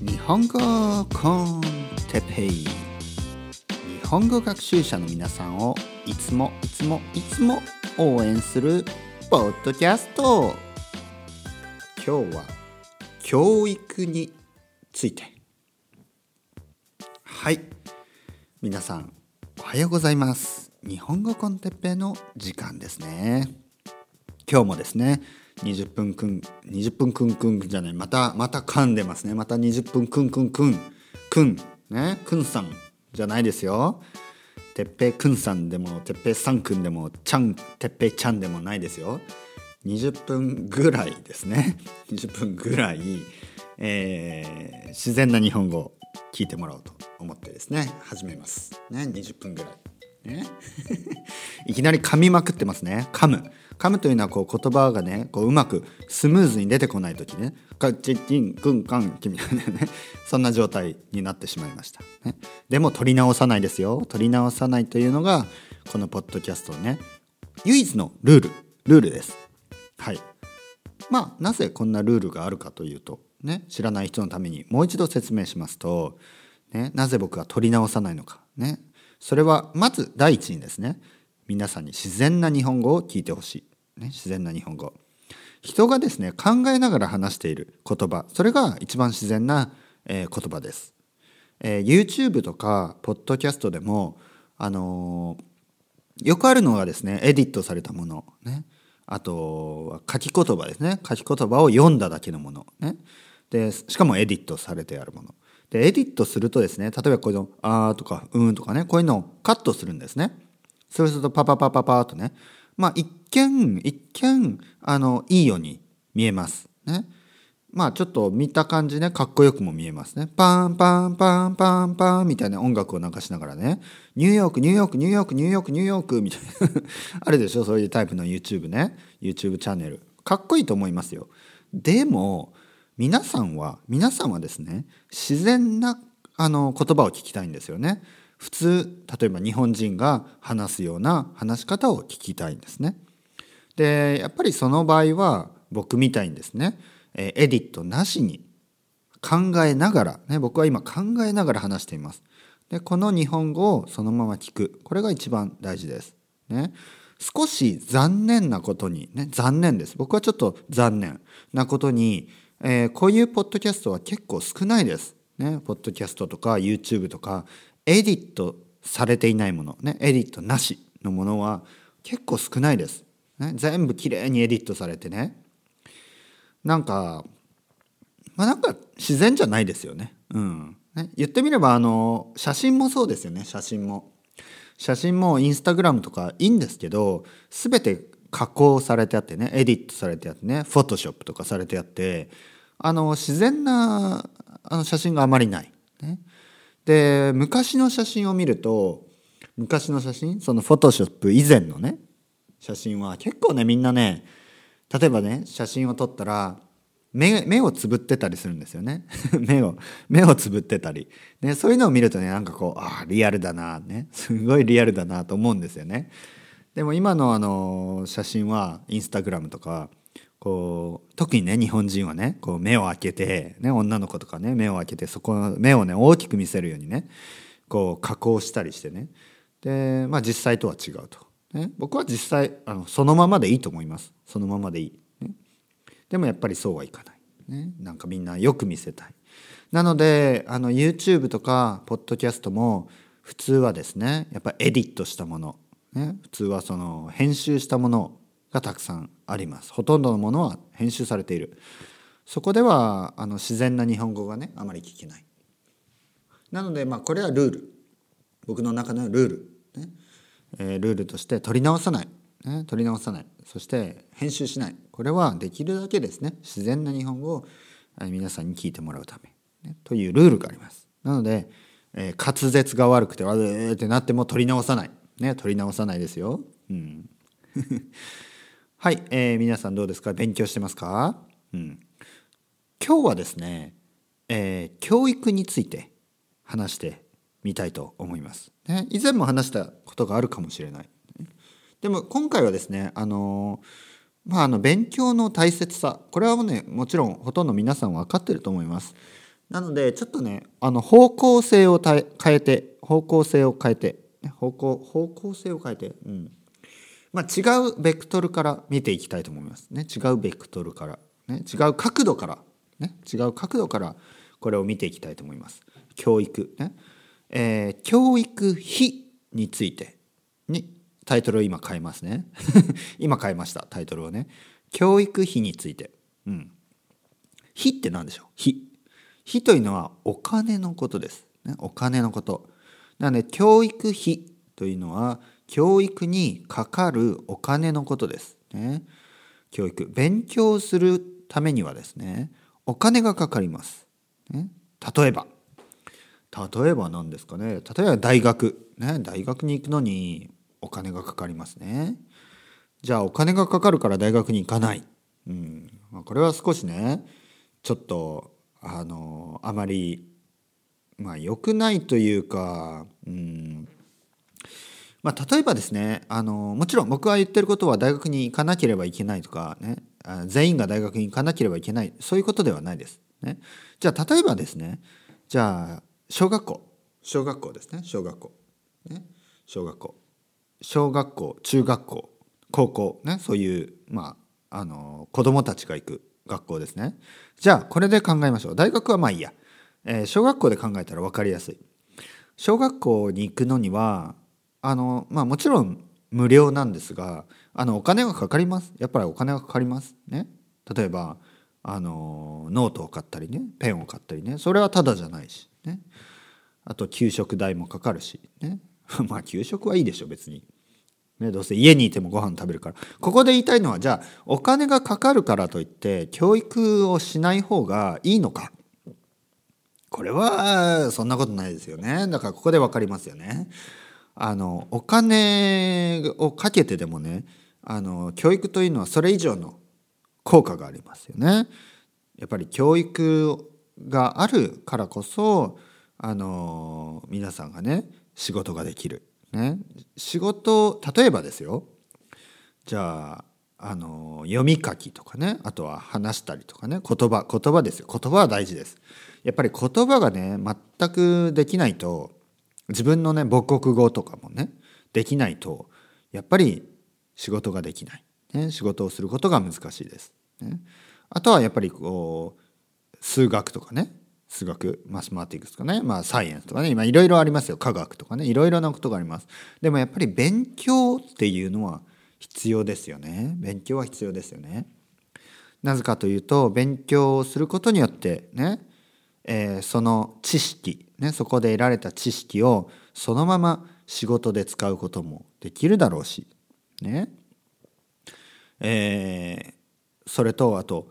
日本語コンテペイ。日本語学習者の皆さんをいつもいつもいつも応援するポッドキャスト。今日は教育について。はい。皆さんおはようございます。日本語コンテッペの時間ですね。今日もですね20分くん20分くんくんじゃないまたまた噛んでますね。また20分くんくんくんくんね？くんさんじゃないですよ。てっぺいくんさんでもてっぺいさんくんでもちゃんてっぺいちゃんでもないですよ。20分ぐらいですね。20分ぐらい、えー、自然な日本語を聞いてもらおうと思ってですね。始めます。ね？20分ぐらい。ね？いきなり噛みまくってますね。噛む。噛むというのはこう言葉がねこううまくスムーズに出てこない時ね。カッチッチングンカンキみたいなね そんな状態になってしまいました、ね、でも取り直さないですよ。取り直さないというのがこのポッドキャストのね唯一のルール。ルールです。はい。まあなぜこんなルールがあるかというとね知らない人のためにもう一度説明しますと、ね、なぜ僕は取り直さないのか。ね。それはまず第一にですね皆さんに自然な日本語を聞いてほしい。ね、自然な日本語。人がですね考えながら話している言葉それが一番自然な、えー、言葉です、えー、YouTube とかポッドキャストでもあのー、よくあるのがですねエディットされたもの。ね。あと書き言葉ですね。書き言葉を読んだだけのもの。ね。でしかもエディットされてあるもの。でエディットするとですね例えばこういうの「あ」とか「うん」とかねこういうのをカットするんですね。そうするとパパパパパーとねまあ一見一見あのいいように見えますね。まあちょっと見た感じねかっこよくも見えますね。パンパンパンパンパンみたいな音楽を流しながらねニューヨークニューヨークニューヨークニューヨークニューヨークみたいな あるでしょそういうタイプの YouTube ね YouTube チャンネルかっこいいと思いますよ。でも皆さんは皆さんはですね自然なあの言葉を聞きたいんですよね。普通例えば日本人が話すような話し方を聞きたいんですね。でやっぱりその場合は僕みたいにですねエディットなしに考えながら、ね、僕は今考えながら話しています。でこの日本語をそのまま聞くこれが一番大事です。ね、少し残念なことに、ね、残念です僕はちょっと残念なことに、えー、こういうポッドキャストは結構少ないです。ね、ポッドキャストとか YouTube とかエディットされていないもの、ね、エディットなしのものは結構少ないです。ね、全部きれいにエディットされてねなんかまあなんか自然じゃないですよね。うんね、言ってみればあの写真もそうですよね写真も。写真もインスタグラムとかいいんですけど全て加工されてあってねエディットされてあってねフォトショップとかされてあってあの自然なあの写真があまりない。ね、で昔の写真を見ると昔の写真そのフォトショップ以前のね写真は結構ねみんなね例えばね写真を撮ったら目目をつぶってたりするんですよね。目を目をつぶってたり、ね、そういうのを見るとねなんかこうああリアルだなね。すごいリアルだなと思うんですよね。でも今のあの写真はインスタグラムとかこう特にね日本人はねこう目を開けて、ね、女の子とかね目を開けてそこ目をね大きく見せるようにねこう加工したりしてね。でまあ実際とは違うと、ね、僕は実際あのそのままでいいと思います。そのままでいい、ね、でもやっぱりそうはいかない、ね、なんかみんなよく見せたい。なのであの YouTube とかポッドキャストも普通はですねやっぱエディットしたもの、ね、普通はその編集したものがたくさんあります。ほとんどのものは編集されている。そこではあの自然な日本語がねあまり聞けない。なのでまあこれはルール。僕の中のルール、ね。えー、ルールとして取り直さない、ね、取り直さない。そして編集しない。これはできるだけですね。自然な日本語を皆さんに聞いてもらうため、ね、というルールがあります。なので、えー、滑舌が悪くてわーってなっても取り直さない。ね。取り直さないですよ。うん。はい、えー、皆さんどうですか？勉強してますか、うん、今日はですね、えー、教育について話してみたいと思います、ね、以前も話したことがあるかもしれない。でも今回はですねあのまああの勉強の大切さこれはもねもちろんほとんど皆さん分かってると思います。なのでちょっとねあの方向性を変えて方向性を変えて方向方向性を変えて、うん。まあ、違うベクトルから見ていきたいと思いますね。違うベクトルから、ね、違う角度から、ね、違う角度からこれを見ていきたいと思います。教育。ね、えー、教育費についてにタイトルを今変えますね。今変えましたタイトルをね。教育費について。うん。費って何でしょう？費費というのはお金のことです、ね、お金のこと。なので教育費というのは教育にかかるお金のことです。ね。教育。勉強するためにはですねお金がかかります、ね、例えば。例えば何ですかね。例えば大学。ね。大学に行くのにお金がかかりますね。じゃあお金がかかるから大学に行かない、うん。まあ、これは少しねちょっとあのあまりまあ良くないというか、うん。まあ、例えばですねあのもちろん僕が言ってることは大学に行かなければいけないとかね全員が大学に行かなければいけないそういうことではないです。ね、じゃあ例えばですねじゃあ小学校。小学校ですね。小学校、ね、小学校。小学校中学校高校。ね。そういうまああの子供たちが行く学校ですね。じゃあこれで考えましょう。大学はまあいいや、えー、小学校で考えたら分かりやすい。小学校に行くのにはあのまあもちろん無料なんですがあのお金がかかります。やっぱりお金がかかります。ね。例えばあのノートを買ったりねペンを買ったりねそれはただじゃないしね。あと給食代もかかるしね。まあ給食はいいでしょ別に。ね、どうせ家にいてもご飯食べるから。ここで言いたいのはじゃあお金がかかるからといって教育をしない方がいいのか。これはそんなことないですよね。だからここで分かりますよね。あのお金をかけてでもねあの教育というのはそれ以上の効果がありますよね。やっぱり教育があるからこそあの皆さんがね仕事ができる、ね、仕事例えばですよ。じゃああの読み書きとかねあとは話したりとかね言葉言葉ですよ。言葉は大事です。やっぱり言葉がね全くできないと自分のね母国語とかもねできないとやっぱり仕事ができない、ね、仕事をすることが難しいです、ね、あとはやっぱりこう数学とかね。数学マスマティクスとかね、まあ、サイエンスとかね。今いろいろありますよ。科学とかね。いろいろなことがあります。でもやっぱり勉強っていうのは必要ですよね。勉強は必要ですよね。なぜかというと勉強をすることによってね、えー、その知識ねそこで得られた知識をそのまま仕事で使うこともできるだろうしね。えー、それとあと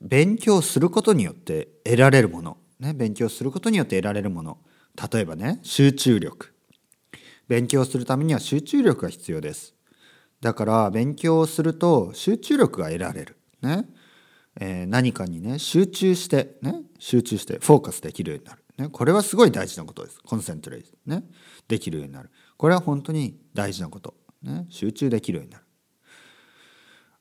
勉強することによって得られるもの。ね、勉強することによって得られるもの。例えばね集中力。勉強するためには集中力が必要です。だから勉強をすると集中力が得られる。ね、えー、何かにね集中してね集中してフォーカスできるようになる、ね、これはすごい大事なことです。コンセントレイズ。ね。できるようになる。これは本当に大事なこと、ね、集中できるようになる。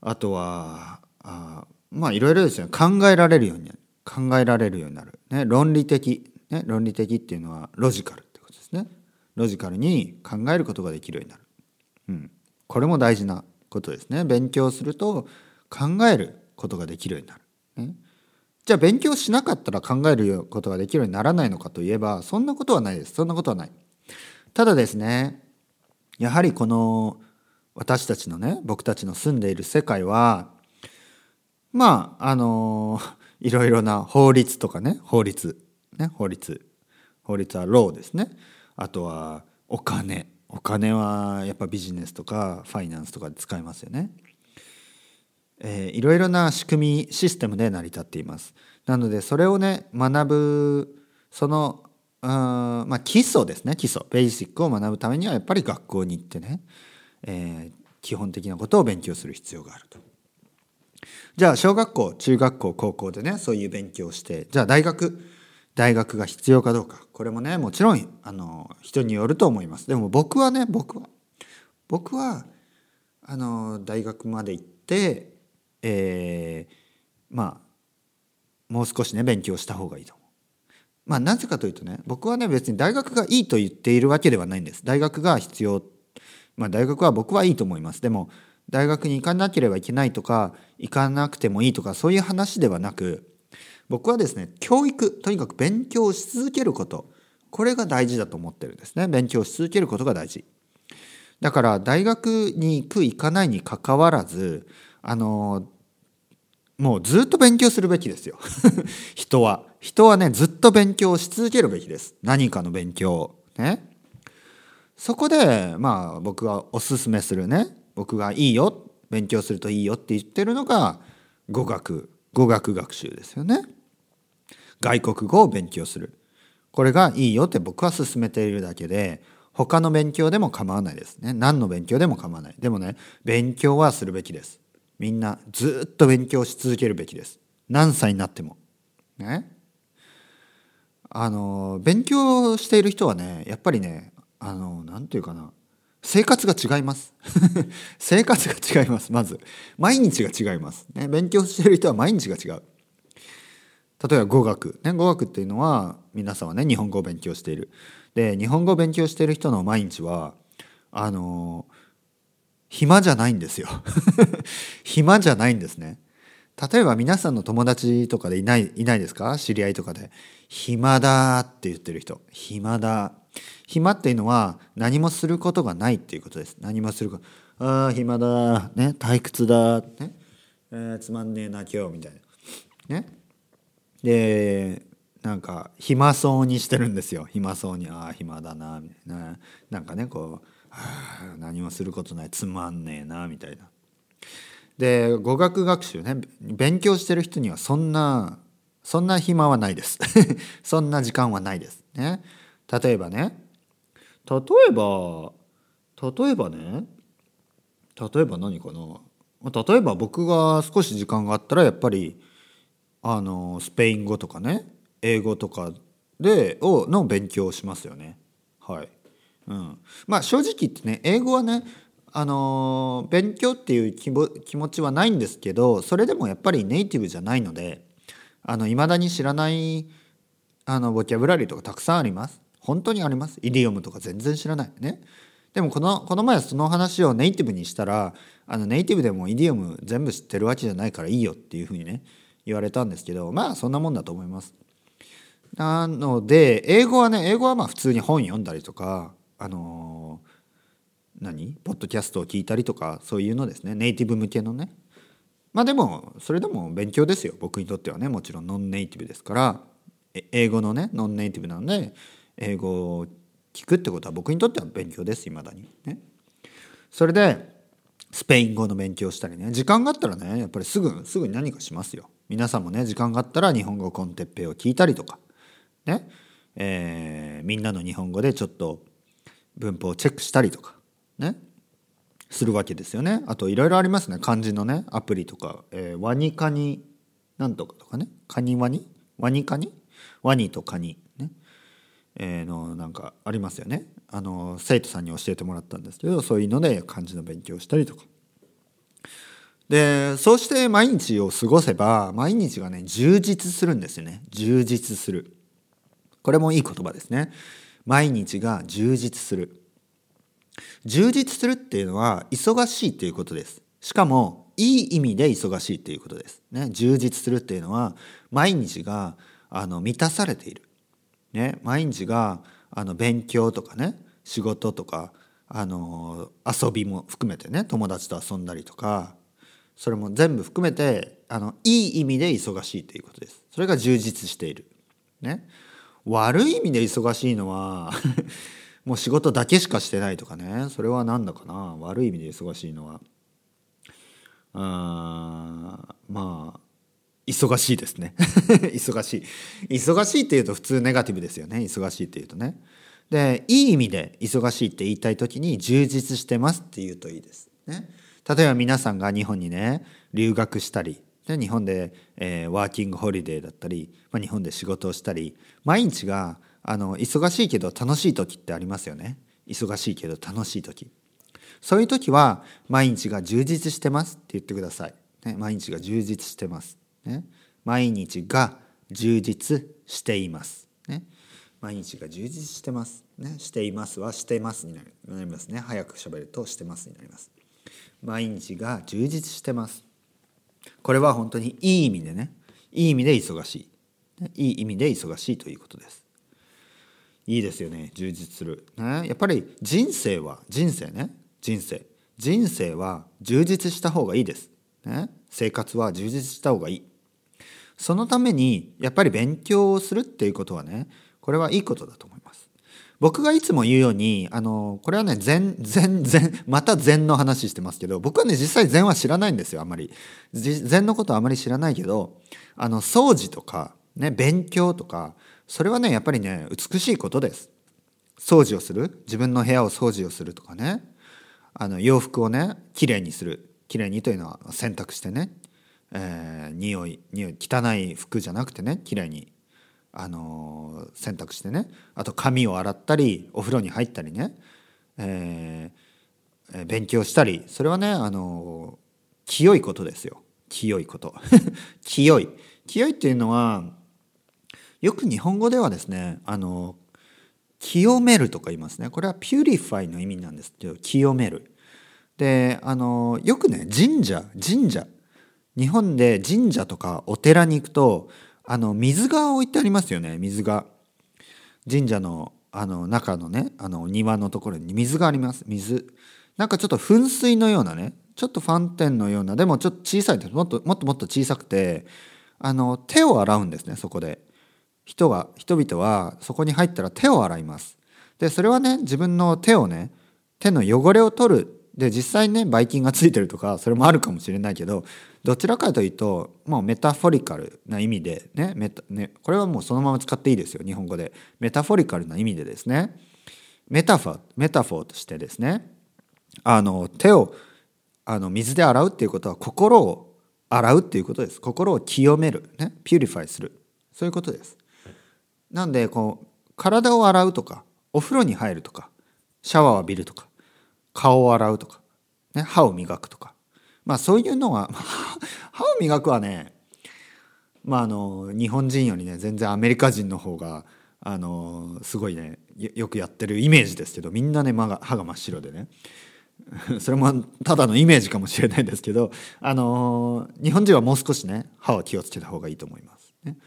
あとはあまあいろいろですね。考えられるようになる。考えられるようになる、ね、論理的、ね、論理的っていうのはロジカルってことですね。ロジカルに考えることができるようになる、うん、これも大事なことですね。勉強すると考えることができるようになる、ね、じゃあ勉強しなかったら考えることができるようにならないのかといえばそんなことはないです。そんなことはない。ただですねやはりこの私たちのね僕たちの住んでいる世界はまああの いろいろな法律とかね法律ね法律法律はローですね。あとはお金。お金はやっぱビジネスとかファイナンスとかで使いますよね。えー、いろいろな仕組みシステムで成り立っています。なのでそれをね学ぶそのあまあ基礎ですね。基礎。ベーシックを学ぶためにはやっぱり学校に行ってね、えー、基本的なことを勉強する必要があると。じゃあ小学校中学校高校でねそういう勉強をしてじゃあ大学。大学が必要かどうか。これもねもちろんあの人によると思います。でも僕はね僕は僕はあの大学まで行って、えー、まあもう少しね勉強した方がいいと思う。まあなぜかというとね僕はね別に大学がいいと言っているわけではないんです。大学が必要。まあ大学は僕はいいと思います。でも大学に行かなければいけないとか行かなくてもいいとかそういう話ではなく僕はですね教育とにかく勉強し続けること。これが大事だと思ってるんですね。勉強し続けることが大事。だから大学に行く行かないにかかわらずあのもうずっと勉強するべきですよ。人は。人はねずっと勉強し続けるべきです。何かの勉強ね。そこでまあ僕がおすすめするね。僕がいいよ。勉強するといいよって言ってるのが語学。語学学習ですよね。外国語を勉強する。これがいいよって僕は勧めているだけで他の勉強でも構わないですね。何の勉強でも構わない。でもね勉強はするべきです。みんなずっと勉強し続けるべきです。何歳になっても。ね。あの勉強している人はねやっぱりねあの何て言うかな。生活が違います。生活が違いますまず。毎日が違います、ね、勉強してる人は毎日が違う。例えば語学、ね、語学っていうのは皆さんはね日本語を勉強している。で日本語を勉強している人の毎日はあの暇じゃないんですよ。暇じゃないんですね。例えば皆さんの友達とかでいないいないですか？知り合いとかで。暇だって言ってる人。暇だ。暇っていうのは何もすることがないっていうことです。何もすること。ああ暇だ。ね？退屈だ。ね、えー、つまんねえな今日みたいな。ね？でなんか暇そうにしてるんですよ。暇そうにああ暇だなみたいな。なんかねこうあ何もすることないつまんねえなみたいな。で語学学習ね勉強してる人にはそんなそんな暇はないです。そんな時間はないです。ね。例えばね例えば例えばね例えば何かな。例えば僕が少し時間があったらやっぱりあのスペイン語とかね英語とかでをの勉強をしますよね。はい。うん、まあ正直言ってね英語はねあの勉強っていう気持ちはないんですけどそれでもやっぱりネイティブじゃないのでいまだに知らないあのボキャブラリーとかたくさんあります。本当にあります。イディオムとか全然知らない。ね。でもこのこの前その話をネイティブにしたらあのネイティブでもイディオム全部知ってるわけじゃないからいいよっていうふうにね言われたんですけどまあそんなもんだと思います。なので英語はね英語はまあ普通に本読んだりとかあの、何？ポッドキャストを聞いたりとかそういうのですね。ネイティブ向けのね。まあでもそれでも勉強ですよ。僕にとってはね。もちろんノンネイティブですから。英語のねノンネイティブなので英語を聞くってことは僕にとっては勉強です。いまだに。ね。それでスペイン語の勉強したりね。時間があったらねやっぱりすぐすぐに何かしますよ。皆さんもね時間があったら日本語コンテッペイを聞いたりとか。ね、えー、みんなの日本語でちょっと文法をチェックしたりとかねするわけですよね。あといろいろありますね。漢字のねアプリとか、えー、ワニカニなんとかとかね。カニワニ？ワニカニ？ワニとカニ。えー、のなんかありますよね。あの生徒さんに教えてもらったんですけどそういうので漢字の勉強をしたりとか。でそうして毎日を過ごせば毎日がね充実するんですよね。充実する。これもいい言葉ですね。毎日が充実する。充実するっていうのは忙しいっていうことです。しかもいい意味で忙しいっていうことです。ね充実するっていうのは毎日があの満たされている。ね、毎日があの勉強とかね仕事とかあの遊びも含めてね友達と遊んだりとかそれも全部含めてあのいい意味で忙しいということです。それが充実している。ね、悪い意味で忙しいのは もう仕事だけしかしてないとかね。それは何だかな。悪い意味で忙しいのは。あまあ忙しいですね。忙しい。忙しいっていうと普通ネガティブですよね。忙しいっていうとね。でいい意味で忙しいって言いたい時に充実してますって言うといいです。ね。例えば皆さんが日本にね留学したりで日本で、えー、ワーキングホリデーだったり、まあ、日本で仕事をしたり毎日があの忙しいけど楽しい時ってありますよね。忙しいけど楽しい時。そういう時は毎日が充実してますって言ってください、ね、毎日が充実してます。ね、毎日が充実しています。ね毎日が充実してます。ねしていますはしてますになりますね。早く喋るとしてますになります。毎日が充実してます。これは本当にいい意味でねいい意味で忙しい。いい意味で忙しいということです。いいですよね充実する、ね、やっぱり人生は人生ね人生。人生は充実した方がいいです、ね、生活は充実した方がいい。そのためにやっぱり勉強をするっていうことはねこれはいいことだと思います。僕がいつも言うようにあのこれはね禅禅禅また禅の話してますけど僕はね実際禅は知らないんですよあんまり。禅のことはあまり知らないけどあの掃除とかね勉強とかそれはねやっぱりね美しいことです。掃除をする？自分の部屋を掃除をするとかね。あの洋服をねきれいにする。きれいにというのは洗濯してね。えー、匂い匂い汚い服じゃなくてね綺麗にあの、洗濯してね。あと髪を洗ったりお風呂に入ったりね、えー、勉強したり。それはねあの、清いことですよ。清いこと。清い。清いっていうのはよく日本語ではですねあの清めるとか言いますね。これは purify の意味なんですけど清める。であのよくね神社神社。日本で神社とかお寺に行くとあの水が置いてありますよね。水が。神社のあの中のねあの庭のところに。水があります。水。なんかちょっと噴水のようなね。ちょっとファンテンのような。でもちょっと小さいです。もっともっともっと小さくてあの手を洗うんですねそこで。人が人々はそこに入ったら手を洗います。でそれはね自分の手をね手の汚れを取るで実際ねばい菌がついてるとかそれもあるかもしれないけどどちらかというともうメタフォリカルな意味でねメタねこれはもうそのまま使っていいですよ日本語で。metaphorical な意味でですね。メタファ metaphor としてですね。あの手をあの水で洗うっていうことは心を洗うっていうことです。心を清める。ね。 purify する。そういうことです。なんでこう体を洗うとかお風呂に入るとかシャワーを浴びるとか顔を洗うとか、ね、歯を磨くとか。まあそういうのは 歯を磨くはねまああの日本人よりね全然アメリカ人の方があのすごいねよくやってるイメージですけどみんなね歯が歯が真っ白でね。それもただのイメージかもしれないですけどあの日本人はもう少しね歯は気をつけた方がいいと思います。ね。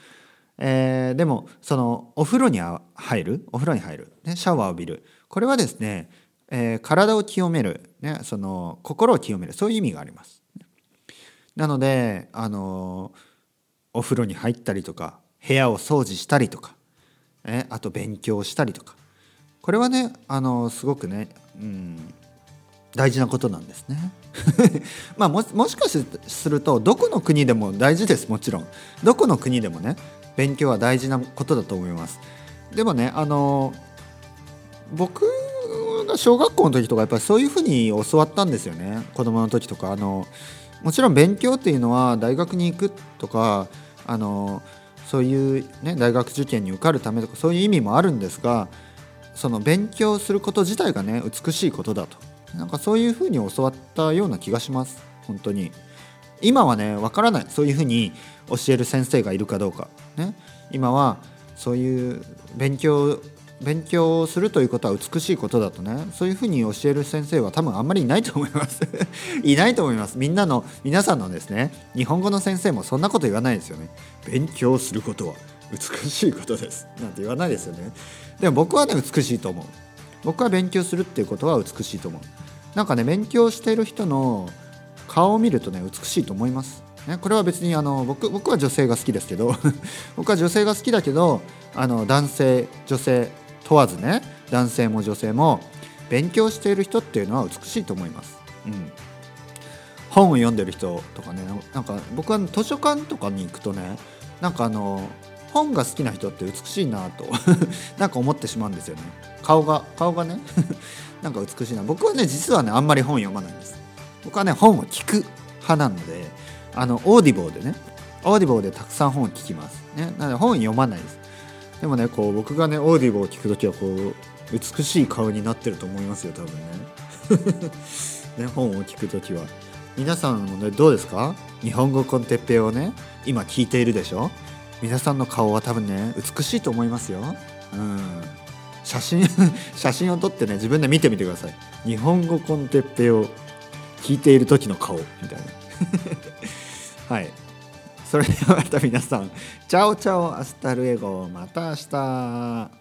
えー、でもそのお風呂に入る？お風呂に入る、ね、シャワーを浴びる。これはですねえー、体を清める、ね、その心を清めるそういう意味があります。なのであのお風呂に入ったりとか部屋を掃除したりとか、えあと勉強したりとかこれはねあのすごくね、うん、大事なことなんですね。まあももしかするとどこの国でも大事ですもちろんどこの国でもね勉強は大事なことだと思います。でもねあの僕が小学校の時とかやっぱりそういうふうに教わったんですよね。子供の時とか。あのもちろん勉強っていうのは大学に行くとかあのそういう、ね、大学受験に受かるためとかそういう意味もあるんですがその勉強すること自体がね美しいことだと。なんかそういうふうに教わったような気がします。本当に。今はねわからない。そういうふうに教える先生がいるかどうか。ね。今はそういう勉強勉強するということは美しいことだとね。そういうふうに教える先生は多分あんまりいないと思います。いないと思います。みんなの皆さんのですね。日本語の先生もそんなこと言わないですよね。勉強することは美しいことです。なんて言わないですよね。でも僕はね美しいと思う。僕は勉強するっていうことは美しいと思う。なんかね勉強している人の顔を見るとね美しいと思います。ね、これは別にあの僕僕は女性が好きですけど。僕は女性が好きだけどあの男性女性問わずね男性も女性も勉強している人っていうのは美しいと思います。うん、本を読んでる人とかねなんか僕は図書館とかに行くとねなんかあの本が好きな人って美しいなと なんか思ってしまうんですよね。顔が顔がね なんか美しいな。僕はね実はねあんまり本読まないんです。僕はね本を聞く派なのであのオーディボーでねオーディボーでたくさん本を聞きます。ね。なので本読まないです。でもねこう僕がねオーディブを聞く時はこう美しい顔になってると思いますよ多分ね。ね本を聞く時は。皆さんもねどうですか？日本語コンテッペをね今聞いているでしょ？皆さんの顔は多分ね美しいと思いますよ。うん。写真 写真を撮ってね自分で見てみてください。日本語コンテッペを聞いている時の顔みたいな。はい。それではまた皆さん、チャオチャオアスタルエゴ、また明日。